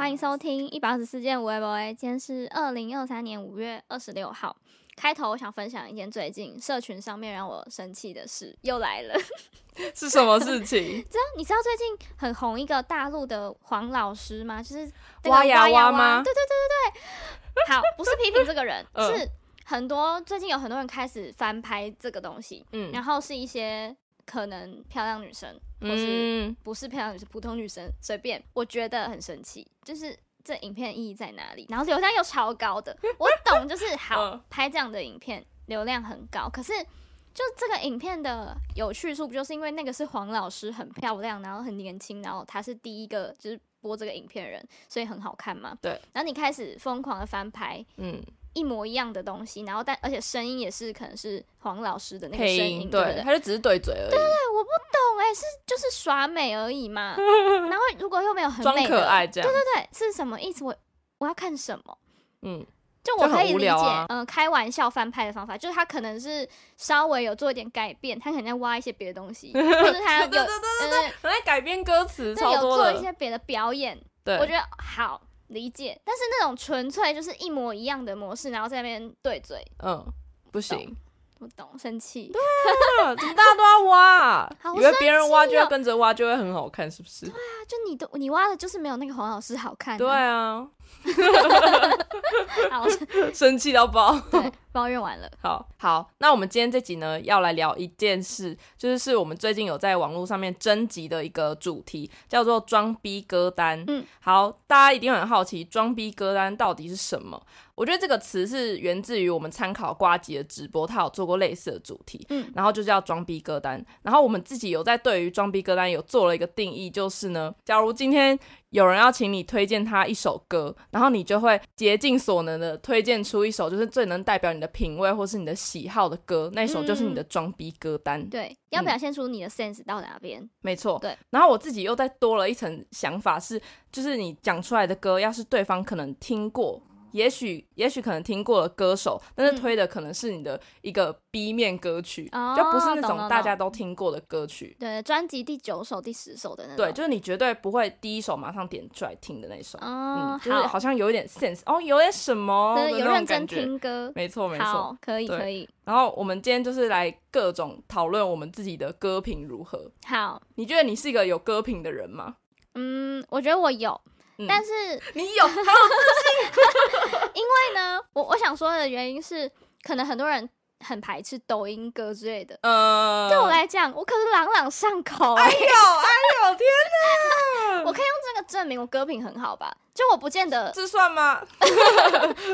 欢迎收听一百二十四件微博。今天是二零二三年五月二十六号。开头我想分享一件最近社群上面让我生气的事，又来了。是什么事情？知道你知道最近很红一个大陆的黄老师吗？就是挖呀挖吗？对对对对对。好，不是批评这个人，是很多最近有很多人开始翻拍这个东西，嗯，然后是一些可能漂亮女生，或是不是漂亮女生，普通女生，随便。我觉得很神奇，就是。这影片意义在哪里？然后流量又超高的，我懂，就是好拍这样的影片，流量很高。可是，就这个影片的有趣处，不就是因为那个是黄老师很漂亮，然后很年轻，然后他是第一个就是播这个影片的人，所以很好看嘛？对。然后你开始疯狂的翻拍，嗯。一模一样的东西，然后但而且声音也是可能是黄老师的那个声音，对，对，他就只是对嘴而已。对对对，我不懂哎，是就是耍美而已嘛。然后如果又没有很可爱这样，对对对，是什么意思？我我要看什么？嗯，就我可以理解，嗯、啊呃，开玩笑翻拍的方法，就是他可能是稍微有做一点改变，他可能在挖一些别的东西，或者他有对对对对对，可能在改编歌词，有做一些别的表演。对，我觉得好。理解，但是那种纯粹就是一模一样的模式，然后在那边对嘴，嗯，不行，不懂，生气，对啊，怎么大家都要挖？以为别人挖就要跟着挖，就会很好看，是不是？对啊，就你都你挖的就是没有那个黄老师好看，对啊，生气到爆，对，抱怨完了，好好，那我们今天这集呢，要来聊一件事，就是是我们最近有在网络上面征集的一个主题，叫做装逼歌单。嗯，好，大家一定很好奇，装逼歌单到底是什么？我觉得这个词是源自于我们参考瓜吉的直播，他有做过类似的主题，嗯，然后就叫装逼歌单。然后我们自己有在对于装逼歌单有做了一个定义，就是呢，假如今天有人要请你推荐他一首歌，然后你就会竭尽所能的推荐出一首就是最能代表你的品味或是你的喜好的歌，那一首就是你的装逼歌单。嗯、对，要表现出你的 sense 到哪边？嗯、没错。对。然后我自己又再多了一层想法是，就是你讲出来的歌，要是对方可能听过。也许也许可能听过了歌手，但是推的可能是你的一个 B 面歌曲，嗯、就不是那种大家都听过的歌曲。对，专辑第九首、第十首的那种。对，就是你绝对不会第一首马上点出来听的那首。哦、嗯，就是好像有一点 sense 哦，有点什么对，有认真听歌。没错没错，可以可以。然后我们今天就是来各种讨论我们自己的歌品如何。好，你觉得你是一个有歌品的人吗？嗯，我觉得我有。但是 你有好有自信，因为呢，我我想说的原因是，可能很多人很排斥抖音歌之类的。呃，对我来讲，我可是朗朗上口。哎呦哎呦，天哪！我可以用这个证明我歌品很好吧？就我不见得，这算吗？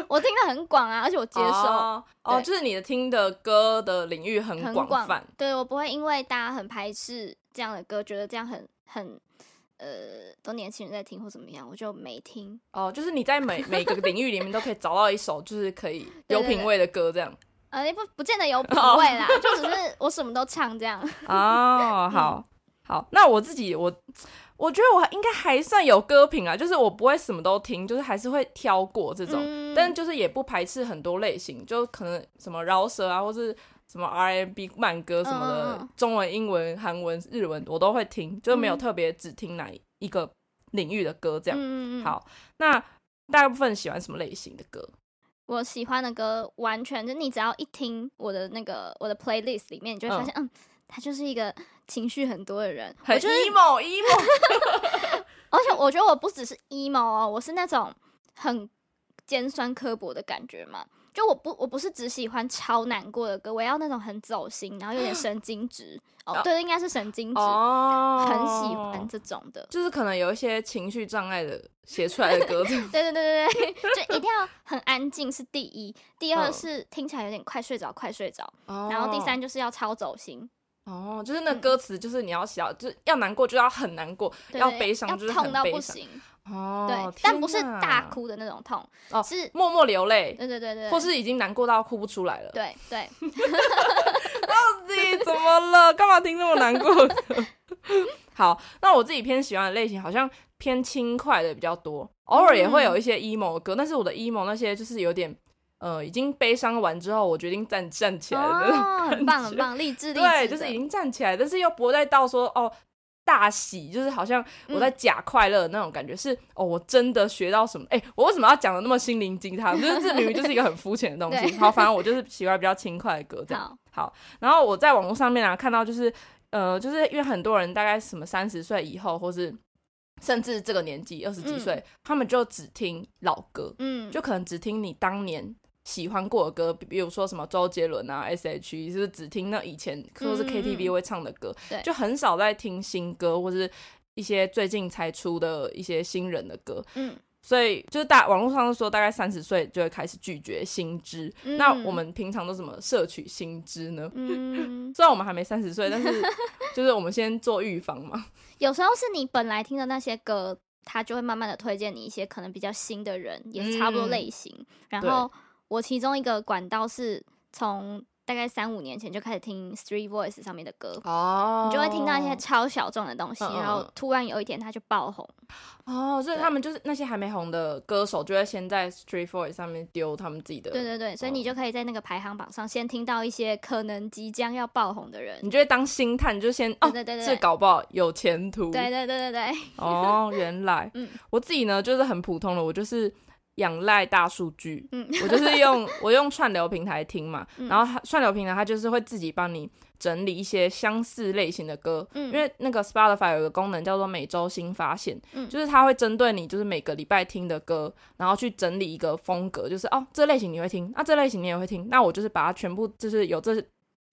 我听的很广啊，而且我接受。哦，哦，就是你的听的歌的领域很广泛。对，我不会因为大家很排斥这样的歌，觉得这样很很。呃，都年轻人在听或怎么样，我就没听。哦，就是你在每每个领域里面都可以找到一首就是可以 有品味的歌，这样。呃，也不不见得有品味啦，哦、就只是我什么都唱这样。哦，好，好，那我自己我我觉得我应该还算有歌品啊，就是我不会什么都听，就是还是会挑过这种，嗯、但就是也不排斥很多类型，就可能什么饶舌啊，或是。什么 R&B 慢歌什么的，嗯、中文、英文、韩文、日文我都会听，就没有特别只听哪一个领域的歌这样。嗯、好，那大部分喜欢什么类型的歌？我喜欢的歌完全就你只要一听我的那个我的 playlist 里面，你就会发现，嗯，嗯，他就是一个情绪很多的人，很 emo emo。而且我觉得我不只是 emo 哦，我是那种很尖酸刻薄的感觉嘛。就我不我不是只喜欢超难过的歌，我要那种很走心，然后有点 神经质。哦，对，应该是神经质，哦、很喜欢这种的，就是可能有一些情绪障碍的写出来的歌，对对对对对，就一定要很安静是第一，第二是听起来有点快睡着快睡着，哦、然后第三就是要超走心，哦，就是那歌词就是你要写，嗯、就是要难过就要很难过，对要悲伤就是很悲伤，要痛到不行。哦，对，但不是大哭的那种痛，哦，是默默流泪，对对对对，或是已经难过到哭不出来了，对对。到底怎么了？干嘛听那么难过？好，那我自己偏喜欢的类型好像偏轻快的比较多，偶尔也会有一些 emo 的歌，但是我的 emo 那些就是有点，呃，已经悲伤完之后，我决定站站起来的那种，很棒很棒，励志励志，对，就是已经站起来，但是又不会再到说哦。大喜，就是好像我在假快乐那种感觉，嗯、是哦，我真的学到什么？哎、欸，我为什么要讲的那么心灵鸡汤？就是这明明就是一个很肤浅的东西。对好，反正我就是喜欢比较轻快的歌，这样好，好。然后我在网络上面啊看到，就是呃，就是因为很多人大概什么三十岁以后，或是甚至这个年纪二十几岁，嗯、他们就只听老歌，嗯，就可能只听你当年。喜欢过的歌，比如说什么周杰伦啊、S.H.E，就是只听那以前都是 K.T.V 会唱的歌，嗯嗯就很少在听新歌或是一些最近才出的一些新人的歌。嗯，所以就是大网络上说，大概三十岁就会开始拒绝新知。嗯、那我们平常都怎么摄取新知呢？嗯，虽然我们还没三十岁，但是 就是我们先做预防嘛。有时候是你本来听的那些歌，他就会慢慢的推荐你一些可能比较新的人，也是差不多类型，嗯、然后。我其中一个管道是从大概三五年前就开始听 Street Voice 上面的歌哦，你就会听到一些超小众的东西，嗯、然后突然有一天它就爆红哦，所以他们就是那些还没红的歌手，就会先在 Street Voice 上面丢他们自己的，对对对，所以你就可以在那个排行榜上先听到一些可能即将要爆红的人，你就会当星探，就先哦，对对对，这搞不好有前途，对对对对对，哦，原来，嗯，我自己呢就是很普通的，我就是。仰赖大数据，嗯，我就是用我用串流平台听嘛，嗯、然后串流平台它就是会自己帮你整理一些相似类型的歌，嗯，因为那个 Spotify 有个功能叫做每周新发现，嗯，就是它会针对你就是每个礼拜听的歌，然后去整理一个风格，就是哦这类型你会听，那、啊、这类型你也会听，那我就是把它全部就是有这。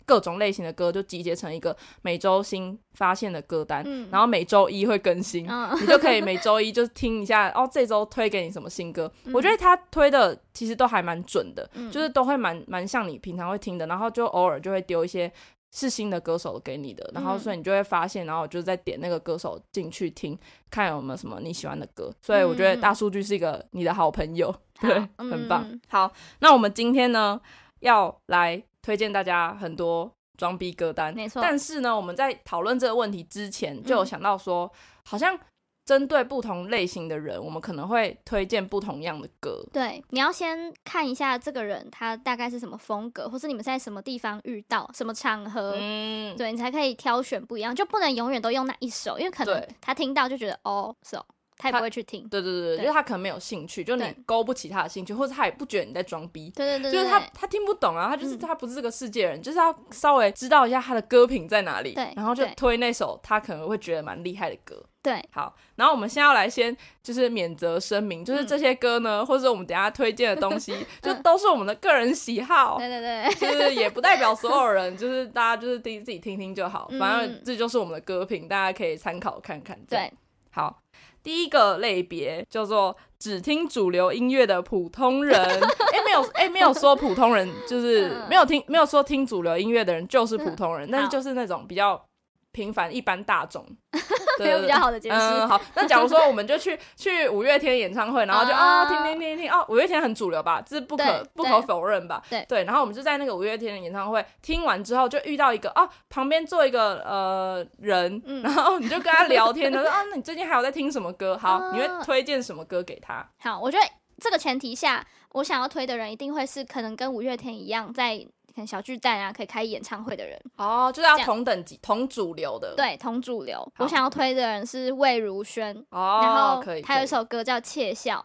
各种类型的歌就集结成一个每周新发现的歌单，嗯、然后每周一会更新，嗯、你就可以每周一就听一下哦，这周推给你什么新歌？嗯、我觉得他推的其实都还蛮准的，嗯、就是都会蛮蛮像你平常会听的，然后就偶尔就会丢一些是新的歌手给你的，然后所以你就会发现，然后我就再点那个歌手进去听，看有没有什么你喜欢的歌。所以我觉得大数据是一个你的好朋友，嗯、对，嗯、很棒。好，那我们今天呢要来。推荐大家很多装逼歌单，没错。但是呢，我们在讨论这个问题之前，就有想到说，嗯、好像针对不同类型的人，我们可能会推荐不同样的歌。对，你要先看一下这个人他大概是什么风格，或是你们在什么地方遇到，什么场合，嗯，对，你才可以挑选不一样，就不能永远都用那一首，因为可能他听到就觉得哦，是哦。他也不会去听，对对对，对就是他可能没有兴趣，就你勾不起他的兴趣，或者他也不觉得你在装逼，对对对，就是他他听不懂啊，他就是、嗯、他不是这个世界人，就是要稍微知道一下他的歌品在哪里，对，然后就推那首他可能会觉得蛮厉害的歌，对，好，然后我们现在要来先就是免责声明，就是这些歌呢，嗯、或者我们等下推荐的东西，就都是我们的个人喜好，对对对，就是也不代表所有人，就是大家就是自己自己听听就好，反正这就是我们的歌品，大家可以参考看看，对，好。第一个类别叫做只听主流音乐的普通人，哎、欸，没有，哎、欸，没有说普通人就是没有听，没有说听主流音乐的人就是普通人，嗯、但是就是那种比较。平凡一般大众，没有比较好的解释。嗯，好。那假如说我们就去 去五月天演唱会，然后就啊听听听听哦，五月天很主流吧，这是不可不可否认吧？对对。然后我们就在那个五月天的演唱会听完之后，就遇到一个哦，旁边坐一个呃人，然后你就跟他聊天，他说啊，那你最近还有在听什么歌？好，你会推荐什么歌给他？好，我觉得这个前提下，我想要推的人一定会是可能跟五月天一样在。看小巨蛋啊，可以开演唱会的人哦，就是要同等级、同主流的。对，同主流。我想要推的人是魏如萱哦，然后他有一首歌叫《窃笑》，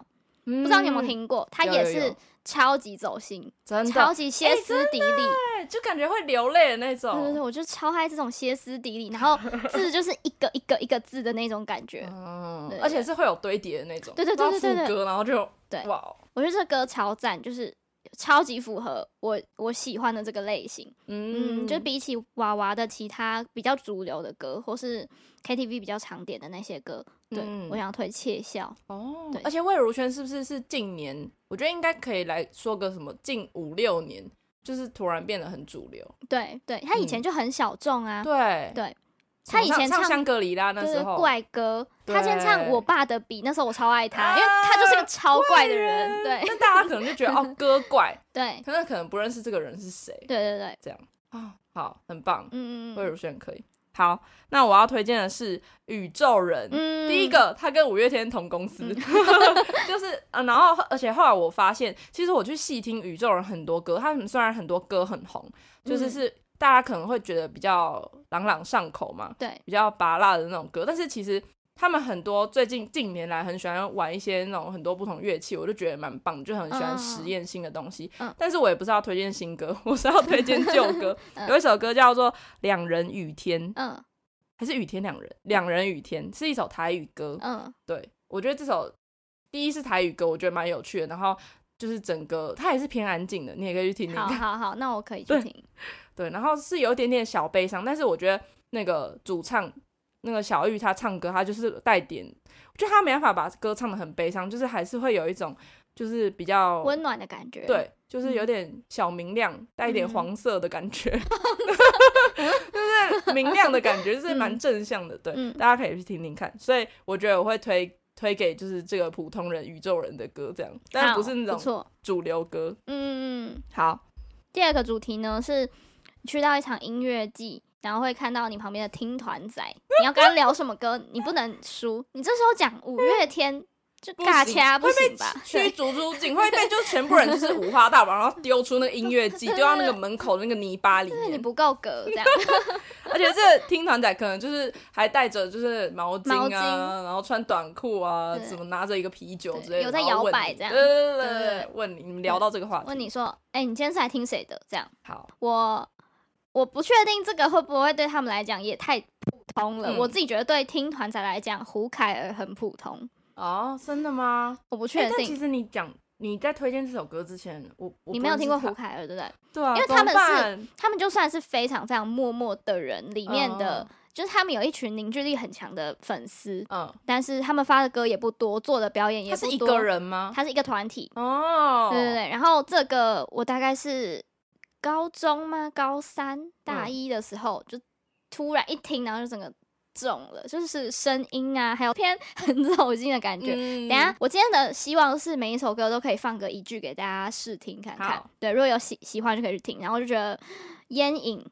不知道你有没有听过？他也是超级走心，真的超级歇斯底里，就感觉会流泪的那种。对对对，我就超爱这种歇斯底里，然后 字就是一个一个一个字的那种感觉，嗯，而且是会有堆叠的那种。对对对对对，然后就对哇，我觉得这歌超赞，就是。超级符合我我喜欢的这个类型，嗯，嗯，就比起娃娃的其他比较主流的歌，或是 KTV 比较常点的那些歌，对、嗯、我想推窃笑哦。对而且魏如萱是不是是近年？我觉得应该可以来说个什么近五六年，就是突然变得很主流。对对，他以前就很小众啊。对、嗯、对。对他以前唱香格里拉那时候怪歌，他先唱我爸的笔，那时候我超爱他，因为他就是个超怪的人。对，那大家可能就觉得哦，歌怪，对，可能可能不认识这个人是谁。对对对，这样啊，好，很棒，嗯嗯，魏如萱可以。好，那我要推荐的是宇宙人。嗯第一个，他跟五月天同公司，就是呃，然后而且后来我发现，其实我去细听宇宙人很多歌，他们虽然很多歌很红，就是是。大家可能会觉得比较朗朗上口嘛，对，比较拔辣的那种歌。但是其实他们很多最近近年来很喜欢玩一些那种很多不同乐器，我就觉得蛮棒，就很喜欢实验性的东西。嗯，但是我也不是要推荐新歌，我是要推荐旧歌。有一首歌叫做《两人雨天》，嗯，还是雨天两人，两人雨天是一首台语歌。嗯，对，我觉得这首第一是台语歌，我觉得蛮有趣的。然后就是整个它也是偏安静的，你也可以去听听。好好好，那我可以去听。对，然后是有一点点小悲伤，但是我觉得那个主唱那个小玉她唱歌，她就是带点，我觉得他没办法把歌唱的很悲伤，就是还是会有一种就是比较温暖的感觉。对，就是有点小明亮，嗯、带一点黄色的感觉，嗯、就是明亮的感觉，就是蛮正向的。对，嗯、大家可以去听听看。所以我觉得我会推推给就是这个普通人、宇宙人的歌这样，但不是那种主流歌。嗯嗯嗯，好。第二个主题呢是。去到一场音乐季，然后会看到你旁边的听团仔，你要跟他聊什么歌？你不能输。你这时候讲五月天，就尬掐不行吧？驱逐出境会被就全部人就是五花大绑，然后丢出那个音乐季，丢到那个门口的那个泥巴里面。你不够格这样。而且这听团仔可能就是还带着就是毛巾啊，然后穿短裤啊，怎么拿着一个啤酒之类的，有在摇摆这样。对对对对，问你，你们聊到这个话题，问你说，哎，你今天是来听谁的？这样。好，我。我不确定这个会不会对他们来讲也太普通了。嗯、我自己觉得对听团仔来讲，胡凯尔很普通。哦，真的吗？我不确定。欸、其实你讲你在推荐这首歌之前，我，我你没有听过胡凯尔对不对？对啊，因为他们是他们就算是非常非常默默的人里面的，嗯、就是他们有一群凝聚力很强的粉丝。嗯，但是他们发的歌也不多，做的表演也不多。他是一个人吗？他是一个团体。哦，对对对。然后这个我大概是。高中吗？高三大一的时候，嗯、就突然一听，然后就整个肿了，就是声音啊，还有偏很走心的感觉。嗯、等下，我今天的希望是每一首歌都可以放个一句给大家试听看看。好对，如果有喜喜欢就可以去听。然后就觉得烟影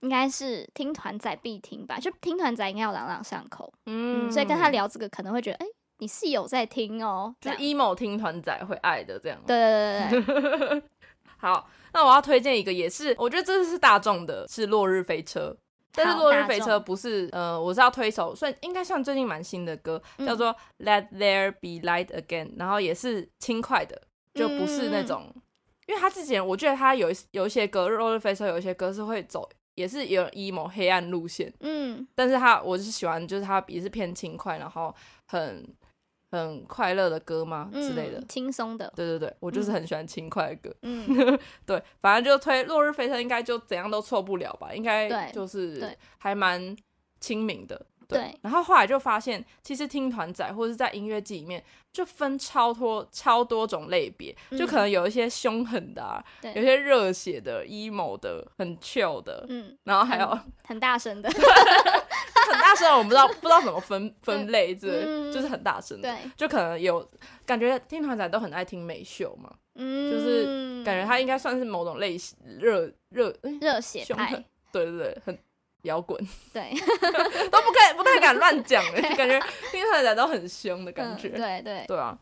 应该是听团仔必听吧，就听团仔应该要朗朗上口。嗯，嗯，所以跟他聊这个可能会觉得，哎、欸，你是有在听哦，就 emo 听团仔会爱的这样。对对对对对，好。那我要推荐一个，也是我觉得这是大众的，是《落日飞车》。但是《落日飞车》不是，呃，我是要推一首算应该算最近蛮新的歌，嗯、叫做《Let There Be Light Again》，然后也是轻快的，就不是那种，嗯、因为他之前我觉得他有有一些歌，《落日飞车》有一些歌是会走，也是有 emo 黑暗路线，嗯，但是他我是喜欢，就是他也是偏轻快，然后很。很快乐的歌吗？之类的，轻松的。对对对，我就是很喜欢轻快的歌。嗯，对，反正就推《落日飞车》，应该就怎样都错不了吧？应该就是还蛮亲民的。对。然后后来就发现，其实听团仔或者是在音乐季里面，就分超多超多种类别，就可能有一些凶狠的啊，有些热血的、emo 的、很 chill 的，嗯，然后还有很大声的。很大声，我不知道 不知道怎么分分类，这、嗯、就是很大声，对。就可能有感觉听团仔都很爱听美秀嘛，嗯，就是感觉他应该算是某种类型热热热血派，对对对，很摇滚，对，都不敢不太敢乱讲哎，感觉听团仔都很凶的感觉，嗯、对对。对啊，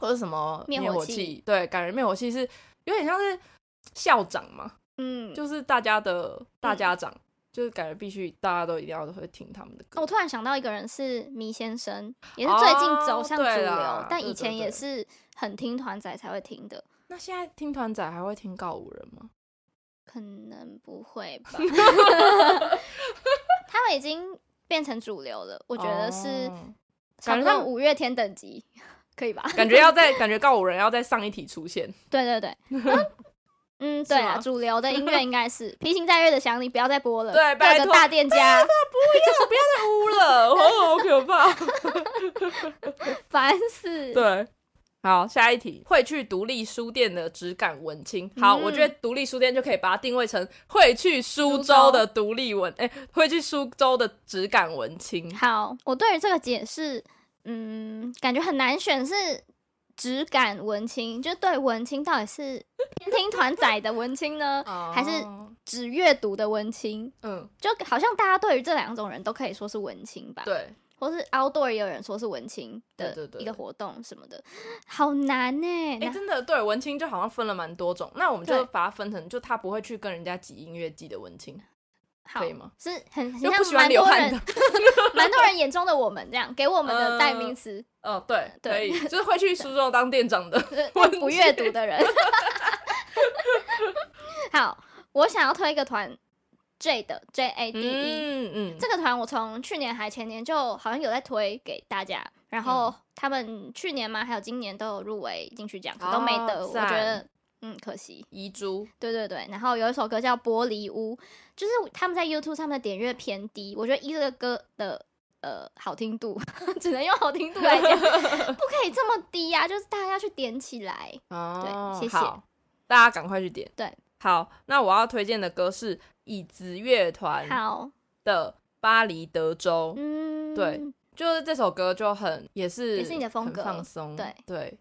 或者什么灭火器，对，感觉灭火器是有点像是校长嘛，嗯，就是大家的大家长。嗯就是感觉必须大家都一定要都会听他们的歌。我突然想到一个人是迷先生，也是最近走向主流，哦、但以前也是很听团仔才会听的。那现在听团仔还会听告五人吗？可能不会吧。他们已经变成主流了，我觉得是，感觉像五月天等级，可以吧？感觉要在感觉告五人要在上一题出现。对对对。嗯，对啊，主流的音乐 应该是《披星戴月的想你》，不要再播了。对，各个大店家，不要，不要再污了，好可怕，烦死。对，好，下一题，会去独立书店的质感文青。好，我觉得独立书店就可以把它定位成会去苏州的独立文，哎，会去苏州的质感文青。好，我对于这个解释，嗯，感觉很难选是。质感文青，就对文青到底是听团仔的文青呢，还是只阅读的文青？嗯，就好像大家对于这两种人都可以说是文青吧。对，或是 outdoor 也有人说是文青的一个活动什么的，好难呢。哎，真的，对，文青就好像分了蛮多种，那我们就把它分成，就他不会去跟人家挤音乐季的文青，可以吗？是 很很像蛮多人，蛮多人眼中的我们这样，给我们的代名词。哦，对，可以，就是会去苏州当店长的，不阅读的人。好，我想要推一个团。Jade 的 J A D E，嗯嗯，这个团我从去年还前年就好像有在推给大家，然后他们去年嘛还有今年都有入围金曲奖，可都没得，哦、我觉得嗯可惜。遗珠，对对对，然后有一首歌叫《玻璃屋》，就是他们在 YouTube 上面的点阅偏低，我觉得一个歌的呃好听度 只能用好听度来讲，不可以这么低呀、啊，就是大家要去点起来。哦，对，谢谢，大家赶快去点。对，好，那我要推荐的歌是。椅子乐团好的《巴黎德州》，嗯，对，就是这首歌就很也是也是你的风格，放松，对对。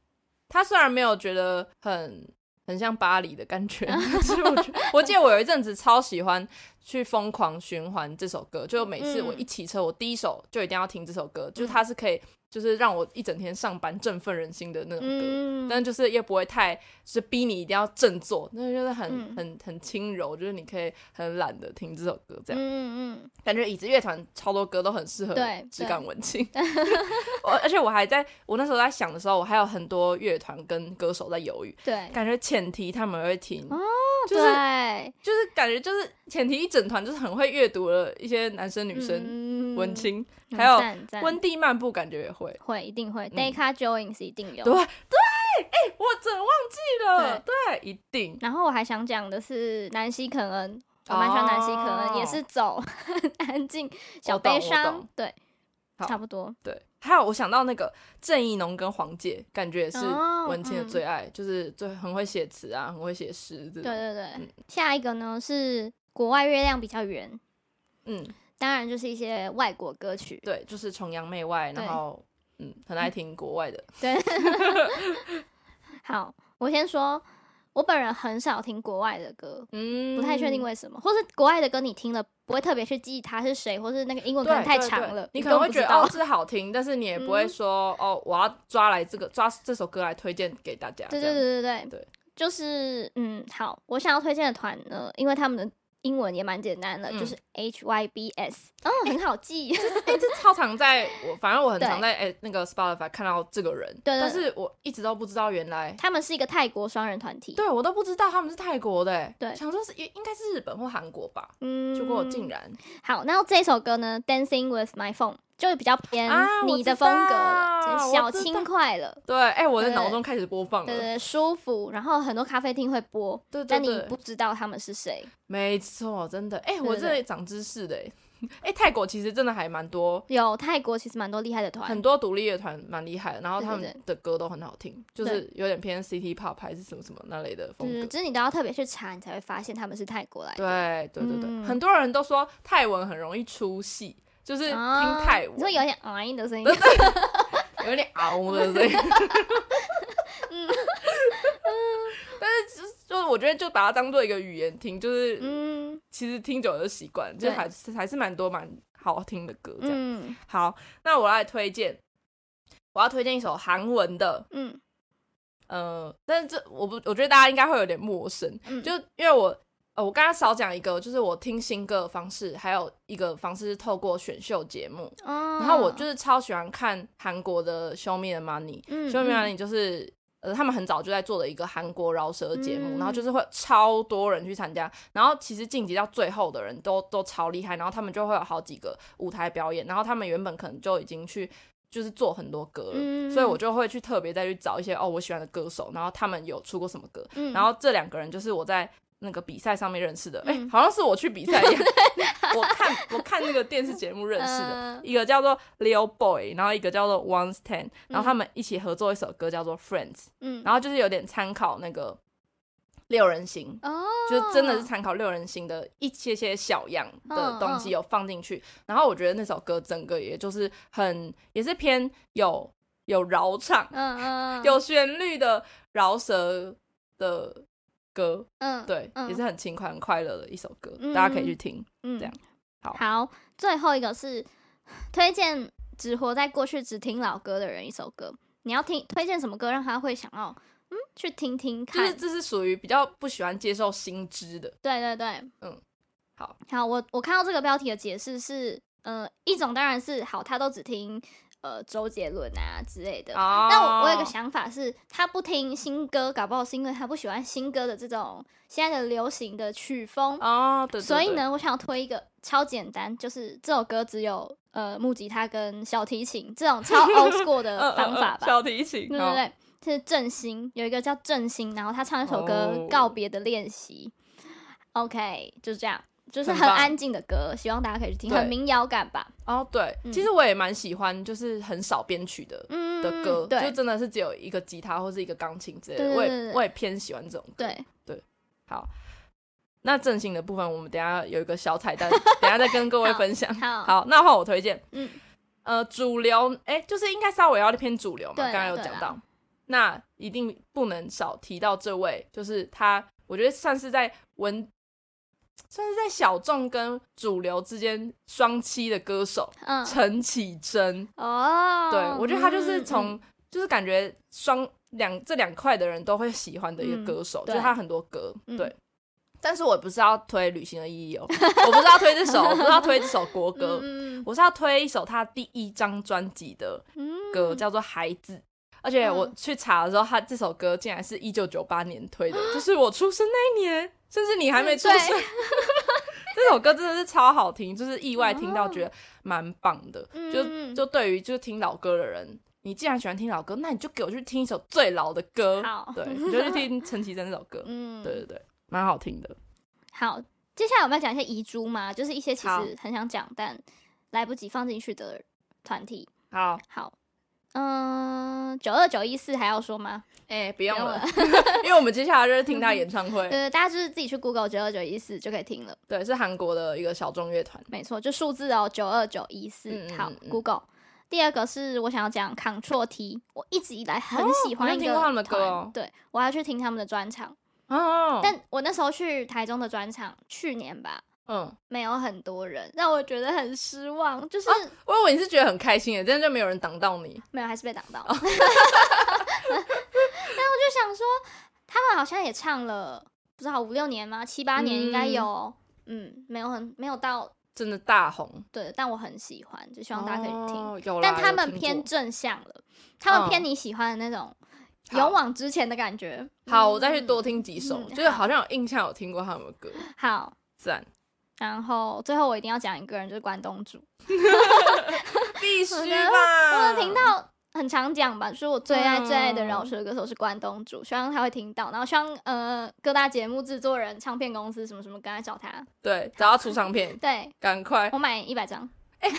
他虽然没有觉得很很像巴黎的感觉，其 实我觉得我记得我有一阵子超喜欢去疯狂循环这首歌，就每次我一骑车，我第一首就一定要听这首歌，嗯、就是它是可以。就是让我一整天上班振奋人心的那种歌，嗯、但就是又不会太，就是逼你一定要振作，那就是很、嗯、很很轻柔，就是你可以很懒得听这首歌这样。嗯嗯，感觉椅子乐团超多歌都很适合质感文青。我而且我还在我那时候在想的时候，我还有很多乐团跟歌手在犹豫。对，感觉前提他们会听。哦，就是对就是感觉就是前提一整团就是很会阅读了一些男生女生文青。嗯还有温蒂漫步，感觉也会会一定会。Deca Joins 是一定有。对对，哎，我真忘记了。对，一定。然后我还想讲的是南希肯恩，我蛮喜欢南希肯恩，也是走 安静小悲伤。对，差不多。对，还有我想到那个郑义农跟黄姐，感觉也是文青的最爱，就是最很会写词啊，很会写诗。对对对。下一个呢是国外月亮比较圆。嗯。当然就是一些外国歌曲，对，就是崇洋媚外，然后嗯，很爱听国外的。对，好，我先说，我本人很少听国外的歌，嗯，不太确定为什么，或是国外的歌你听了不会特别去记他是谁，或是那个英文可能太长了，你可能会觉得哦是好听，但是你也不会说、嗯、哦我要抓来这个抓这首歌来推荐给大家。对对对对对，对就是嗯好，我想要推荐的团呢，因为他们的。英文也蛮简单的，就是 H Y B S，哦，很好记。哎，这超常在我，反正我很常在哎那个 Spotify 看到这个人，对，但是我一直都不知道原来他们是一个泰国双人团体。对，我都不知道他们是泰国的，对，想说是应应该是日本或韩国吧，嗯，结果竟然。好，那这首歌呢，Dancing with my phone。就是比较偏你的风格，小轻快了。对，哎，我的脑中开始播放了，对对，舒服。然后很多咖啡厅会播，但你不知道他们是谁。没错，真的，哎，我这里长知识的，哎，泰国其实真的还蛮多，有泰国其实蛮多厉害的团，很多独立乐团蛮厉害的，然后他们的歌都很好听，就是有点偏 City Pop 还是什么什么那类的风格。只是你都要特别去查，你才会发现他们是泰国来的。对对对对，很多人都说泰文很容易出戏。就是听泰文，你会有点啊音的声音，有点嗷的声音。嗯，但是就是就是，我觉得就把它当做一个语言听，就是嗯，其实听久了就习惯，就还是还是蛮多蛮好听的歌这样。好，那我来推荐，我要推荐一首韩文的，嗯，呃，但是这我不，我觉得大家应该会有点陌生，就因为我。呃，我刚刚少讲一个，就是我听新歌的方式，还有一个方式是透过选秀节目。哦。然后我就是超喜欢看韩国的《Show Me the Money》，《Show Me the Money》就是呃他们很早就在做的一个韩国饶舌节目，嗯、然后就是会超多人去参加，然后其实晋级到最后的人都都超厉害，然后他们就会有好几个舞台表演，然后他们原本可能就已经去就是做很多歌了，嗯、所以我就会去特别再去找一些哦我喜欢的歌手，然后他们有出过什么歌，嗯、然后这两个人就是我在。那个比赛上面认识的，哎、嗯。欸，好像是我去比赛一样。我看我看那个电视节目认识的，呃、一个叫做 Leo Boy，然后一个叫做 One Stand，然后他们一起合作一首歌叫做 Friends，嗯，然后就是有点参考那个六人行，哦，就是真的是参考六人行的一些些小样的东西有放进去，然后我觉得那首歌整个也就是很也是偏有有饶唱，嗯嗯，有旋律的饶舌的。歌，嗯，对，嗯、也是很轻快、很快乐的一首歌，嗯、大家可以去听，嗯，这样，好，好，最后一个是推荐只活在过去、只听老歌的人一首歌。你要听推荐什么歌，让他会想要嗯去听听看？就是这是属于比较不喜欢接受新知的。对对对，嗯，好，好，我我看到这个标题的解释是，呃，一种当然是好，他都只听。呃，周杰伦啊之类的。Oh. 那我我有个想法是，他不听新歌，搞不好是因为他不喜欢新歌的这种现在的流行的曲风。哦，对。所以呢，我想要推一个超简单，就是这首歌只有呃木吉他跟小提琴这种超 old school 的方法吧。小提琴，对对对，是振兴，有一个叫振兴，然后他唱一首歌《告别的练习》。Oh. OK，就这样。就是很安静的歌，希望大家可以去听，很民谣感吧。哦，对，其实我也蛮喜欢，就是很少编曲的的歌，就真的是只有一个吉他或是一个钢琴之类的。我也我也偏喜欢这种。对对，好。那正兴的部分，我们等下有一个小彩蛋，等下再跟各位分享。好，那换我推荐。嗯，呃，主流，哎，就是应该稍微要偏主流嘛。刚刚有讲到，那一定不能少提到这位，就是他，我觉得算是在文。算是在小众跟主流之间双栖的歌手，嗯，陈绮贞。哦，对，我觉得他就是从、嗯、就是感觉双两这两块的人都会喜欢的一个歌手，嗯、就是他很多歌，对，对，但是我不是要推《旅行的意义》哦，我不是要推这首，我不是要推这首国歌，嗯、我是要推一首他第一张专辑的歌，叫做《孩子》，而且我去查的时候，他这首歌竟然是一九九八年推的，就是我出生那一年。甚至你还没出生，这首歌真的是超好听，就是意外听到觉得蛮棒的。嗯、就就对于就是听老歌的人，你既然喜欢听老歌，那你就给我去听一首最老的歌。好，对，你就去听陈绮贞这首歌。嗯，对对对，蛮好听的。好，接下来我们要讲一些遗珠嘛，就是一些其实很想讲但来不及放进去的团体。好，好。嗯，九二九一四还要说吗？哎、欸，不用了，因为我们接下来就是听他 演唱会。对，大家就是自己去 Google 九二九一四就可以听了。对，是韩国的一个小众乐团。没错，就数字哦，九二九一四。好，Google。第二个是我想要讲 Control T，我一直以来很喜欢一个团，哦、他们的歌哦，对，我要去听他们的专场。哦。但我那时候去台中的专场，去年吧。嗯，没有很多人，让我觉得很失望。就是，啊、我以为你是觉得很开心的就没有人挡到你？没有，还是被挡到。但我就想说，他们好像也唱了不知道五六年吗？七八年应该有。嗯，嗯，没有很没有到真的大红。对，但我很喜欢，就希望大家可以听。哦、但他们偏正向了，他们偏你喜欢的那种勇往直前的感觉。好，我再去多听几首，嗯、就是好像有印象有听过他们的歌。好，赞。然后最后我一定要讲一个人，就是关东煮，必须吧？我能听到很常讲吧，就是我最爱最爱的饶舌歌手是关东煮，希望他会听到，然后希望呃各大节目制作人、唱片公司什么什么，赶快找他，对，找他出唱片，对，赶快，我买一百张，哎，在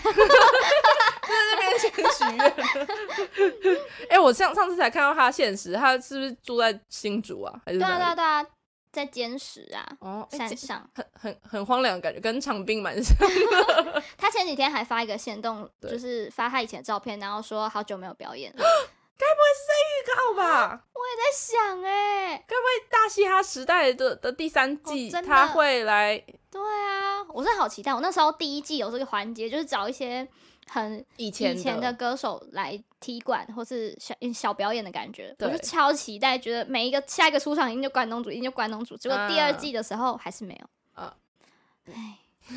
这边先许愿，哎，我上上次才看到他现实，他是不是住在新竹啊？还是对啊对啊对啊。在坚持啊，哦，山上很很很荒凉的感觉，跟长滨蛮像的。他前几天还发一个限动，就是发他以前的照片，然后说好久没有表演了。该不会是在预告吧？我也在想，哎，该不会大嘻哈时代的的第三季他会来？对啊，我是好期待。我那时候第一季有这个环节，就是找一些。很以前以前的歌手来踢馆或是小小表演的感觉，我就超期待，觉得每一个下一个出场一定就关东煮，一定就关东煮。结果第二季的时候还是没有啊，唉，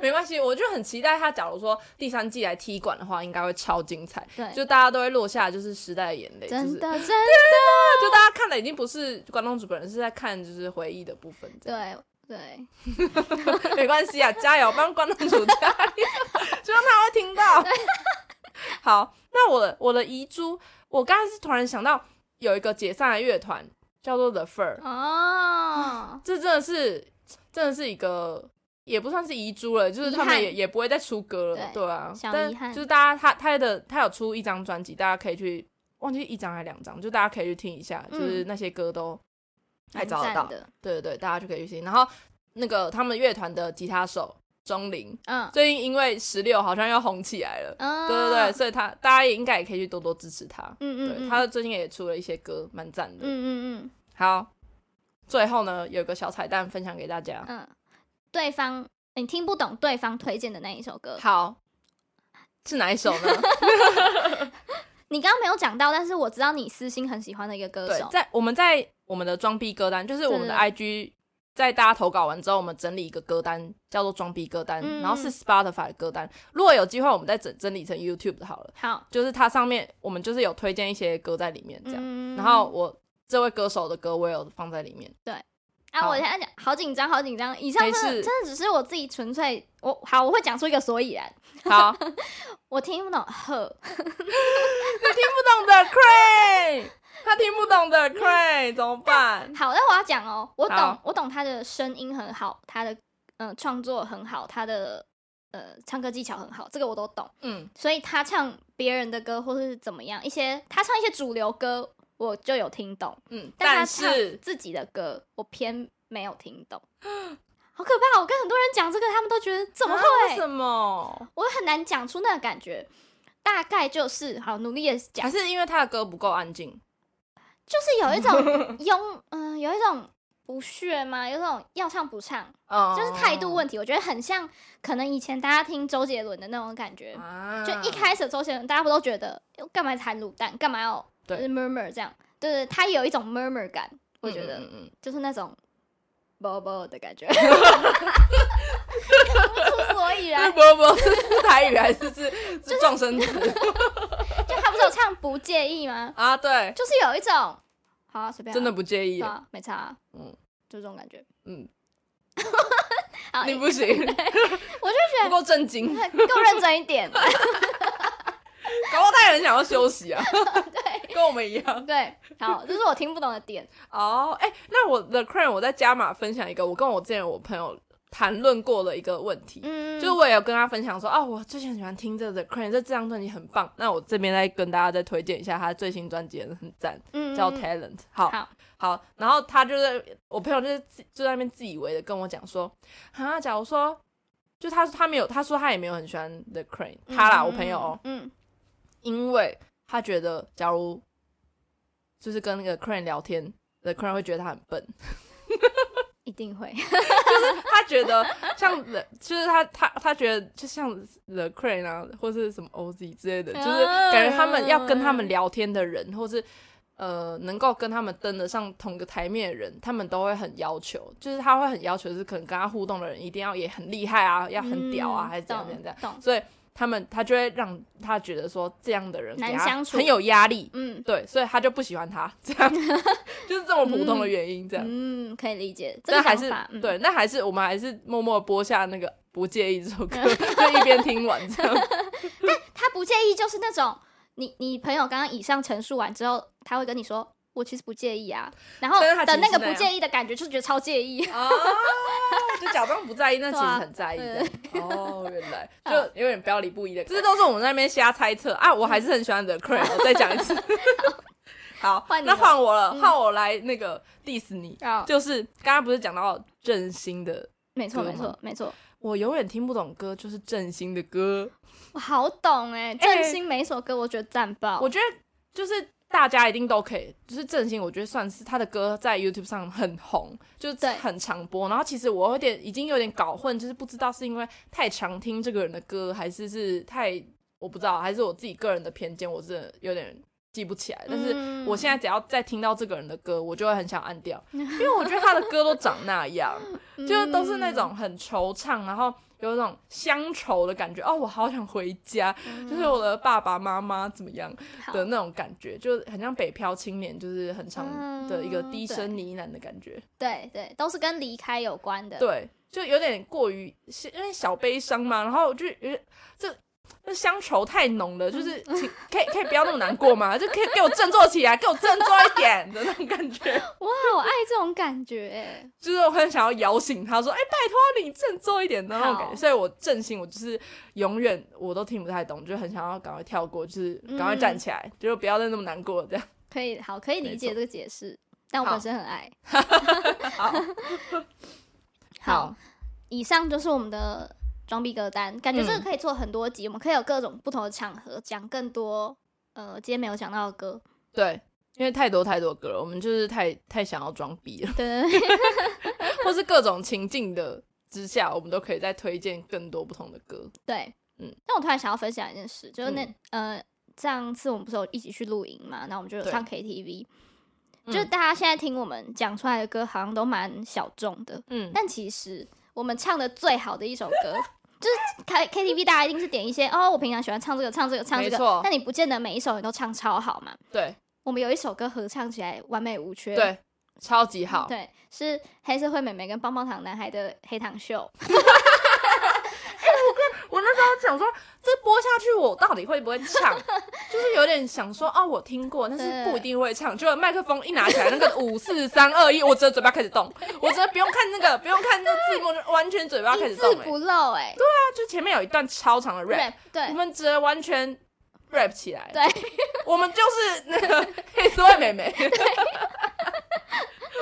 没关系，我就很期待他。假如说第三季来踢馆的话，应该会超精彩。对，就大家都会落下就是时代的眼泪，真的 真的，就大家看的已经不是关东煮本人，是在看就是回忆的部分。对。对，没关系啊，加油，帮关东煮加油，希望他会听到。好，那我的我的遗珠，我刚才是突然想到有一个解散的乐团叫做 The Fur 哦，这真的是真的是一个也不算是遗珠了，就是他们也也不会再出歌了，对，对啊，小遗憾。就是大家他他的他有出一张专辑，大家可以去忘记一张还是两张，就大家可以去听一下，就是那些歌都。还找得到，对对对，大家就可以去听。然后那个他们乐团的吉他手钟林，嗯，最近因为十六好像要红起来了，嗯，对对对，所以他大家也应该也可以去多多支持他，嗯嗯，对，他最近也出了一些歌，蛮赞的，嗯嗯嗯。好，最后呢，有个小彩蛋分享给大家，嗯，对方你听不懂对方推荐的那一首歌，好，是哪一首呢？你刚刚没有讲到，但是我知道你私心很喜欢的一个歌手。在我们在我们的装逼歌单，就是我们的 IG，在大家投稿完之后，我们整理一个歌单，叫做装逼歌单，嗯、然后是 Spotify 的歌单。如果有机会，我们再整整理成 YouTube 的好了。好，就是它上面我们就是有推荐一些歌在里面，这样。嗯、然后我这位歌手的歌我也有放在里面。对。啊，我现在讲好紧张，好紧张。以上真的真的只是我自己纯粹，我好，我会讲出一个所以然。好，我听不懂呵，你听不懂的 Cray，他听不懂的 Cray 怎么办？好，那我要讲哦，我懂，我懂他的声音很好，他的嗯创作很好，他的呃唱歌技巧很好，这个我都懂。嗯，所以他唱别人的歌或是怎么样，一些他唱一些主流歌。我就有听懂，嗯，但是自己的歌，我偏没有听懂，好可怕！我跟很多人讲这个，他们都觉得怎么会？为什么？我很难讲出那个感觉，大概就是好努力的讲，还是因为他的歌不够安静，就是有一种慵，嗯、呃，有一种不屑吗？有一种要唱不唱，哦、就是态度问题。我觉得很像，可能以前大家听周杰伦的那种感觉，啊、就一开始周杰伦大家不都觉得，干嘛弹卤蛋，干嘛要？就是 murmur 这样，对对，他有一种 murmur 感，我觉得，嗯就是那种啵啵的感觉，不出所以然。啵啵是台语还是是是状声词？就他不是有唱不介意吗？啊，对，就是有一种，好随便，真的不介意啊，没差，嗯，就这种感觉，嗯，你不行，我就觉得不够正经，够认真一点。搞不好他也很想要休息啊，对，跟我们一样。对，好，这是我听不懂的点。哦，哎，那我 The Cray，我在加码分享一个，我跟我之前我朋友谈论过的一个问题，嗯，就是我也有跟他分享说，啊，我最近很喜欢听这个的 Cray，这这张专辑很棒。那我这边再跟大家再推荐一下他最新专辑，很赞，嗯，叫 Talent。好，好，好，然后他就是我朋友就是就在那边自以为的跟我讲说，啊，假如说，就他他没有，他说他也没有很喜欢 The Cray，他啦，我朋友哦，嗯。因为他觉得，假如就是跟那个 Crane 聊天，The Crane 会觉得他很笨，一定会。就是他觉得 像 The，就是他他他觉得就像 The Crane 啊，或是什么 OZ 之类的，就是感觉他们要跟他们聊天的人，或是呃能够跟他们登得上同个台面的人，他们都会很要求，就是他会很要求，是可能跟他互动的人一定要也很厉害啊，要很屌啊，嗯、还是怎样怎样这样，所以。他们他就会让他觉得说这样的人难相处，很有压力，嗯，对，所以他就不喜欢他这样，就是这么普通的原因，这样，嗯，可以理解。但还是对，那还是我们还是默默播下那个不介意这首歌，就一边听完这样。但他不介意，就是那种你你朋友刚刚以上陈述完之后，他会跟你说。我其实不介意啊，然后等那个不介意的感觉，就是觉得超介意啊，就假装不在意，那 其实很在意的。哦，原来 就有点表里不一的，这都是我们那边瞎猜测啊。我还是很喜欢 The Cray，我再讲一次。好，那换我了，换我来那个 diss 你，就是刚刚不是讲到郑兴的，没错没错没错，我永远听不懂歌，就是郑兴的歌，我好懂哎，郑兴每首歌我觉得赞爆，我觉得就是。大家一定都可以，就是郑兴，我觉得算是他的歌在 YouTube 上很红，就是很常播。然后其实我有点已经有点搞混，就是不知道是因为太常听这个人的歌，还是是太我不知道，还是我自己个人的偏见，我是有点记不起来。但是我现在只要再听到这个人的歌，我就会很想按掉，因为我觉得他的歌都长那样，就是都是那种很惆怅，然后。有那种乡愁的感觉哦，我好想回家，嗯、就是我的爸爸妈妈怎么样的那种感觉，好就很像北漂青年，就是很长的一个低声呢喃的感觉。嗯、对对，都是跟离开有关的。对，就有点过于因为小悲伤嘛，然后就有点这。那乡愁太浓了，就是请可以可以不要那么难过吗？就可以给我振作起来，给我振作一点的那种感觉。哇，我爱这种感觉，就是我很想要摇醒他，说：“哎、欸，拜托你振作一点的那种感觉。”所以，我正心我就是永远我都听不太懂，就很想要赶快跳过，就是赶快站起来，嗯、就不要再那么难过这样。可以，好，可以理解这个解释，但我本身很爱。好，好，以上就是我们的。装逼歌单，感觉这个可以做很多集，嗯、我们可以有各种不同的场合讲更多。呃，今天没有讲到的歌，对，因为太多太多歌了，我们就是太太想要装逼了，对，或是各种情境的之下，我们都可以再推荐更多不同的歌。对，嗯。但我突然想要分享一件事，就是那、嗯、呃，上次我们不是有一起去露营嘛，那我们就有唱 KTV，就是大家现在听我们讲出来的歌，好像都蛮小众的，嗯。但其实我们唱的最好的一首歌，就是开 KTV，大家一定是点一些哦，我平常喜欢唱这个，唱这个，唱这个，但你不见得每一首你都唱超好嘛。对。我们有一首歌合唱起来完美无缺，对，超级好。对，是黑社会妹妹跟棒棒糖男孩的黑糖秀。想说，这播下去我到底会不会唱？就是有点想说，哦，我听过，但是不一定会唱。结果麦克风一拿起来，那个五四三二一，我直接嘴巴开始动，我直接不用看那个，不用看那个字幕，完全嘴巴开始动，不漏，哎，对啊，就前面有一段超长的 rap，对，我们直接完全。rap 起来，对，我们就是那个黑涩会美眉，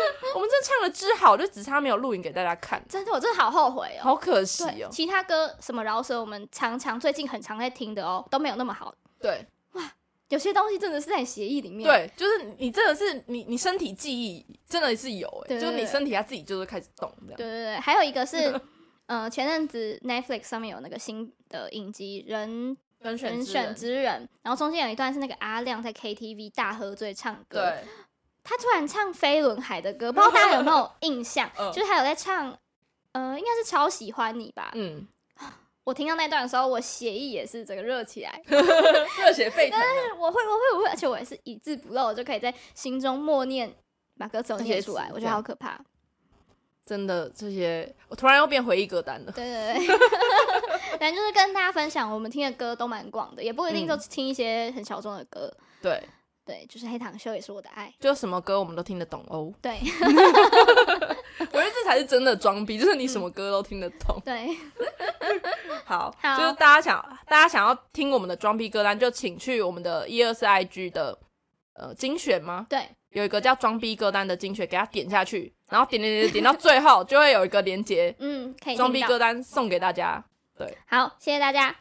我们这唱的之好，就只差没有录影给大家看。真的，我真的好后悔哦，好可惜哦。其他歌什么饶舌，我们常常最近很常在听的哦，都没有那么好。对，哇，有些东西真的是在协议里面。对，就是你真的是你，你身体记忆真的是有哎，就是你身体它自己就是开始动这样。对对对，还有一个是，呃，前阵子 Netflix 上面有那个新的影集人。人选，之人，然后中间有一段是那个阿亮在 KTV 大喝醉唱歌，对，他突然唱飞轮海的歌，不知道大家有没有印象？就是他有在唱，呃，应该是超喜欢你吧？嗯，我听到那段的时候，我血液也是整个热起来，热血沸腾。我会，我会，我会，而且我也是一字不漏，就可以在心中默念，把歌词念出来，我觉得好可怕。真的，这些我突然又变回忆歌单了。对对对，反正就是跟大家分享，我们听的歌都蛮广的，也不一定都听一些很小众的歌。对对，就是黑糖秀也是我的爱，就什么歌我们都听得懂哦。对，我觉得这才是真的装逼，就是你什么歌都听得懂。对，好，就是大家想大家想要听我们的装逼歌单，就请去我们的一二四 IG 的呃精选吗？对。有一个叫“装逼歌单”的精选，给它点下去，然后点点点点到最后，就会有一个连接，嗯，可以。装逼歌单送给大家，对，好，谢谢大家。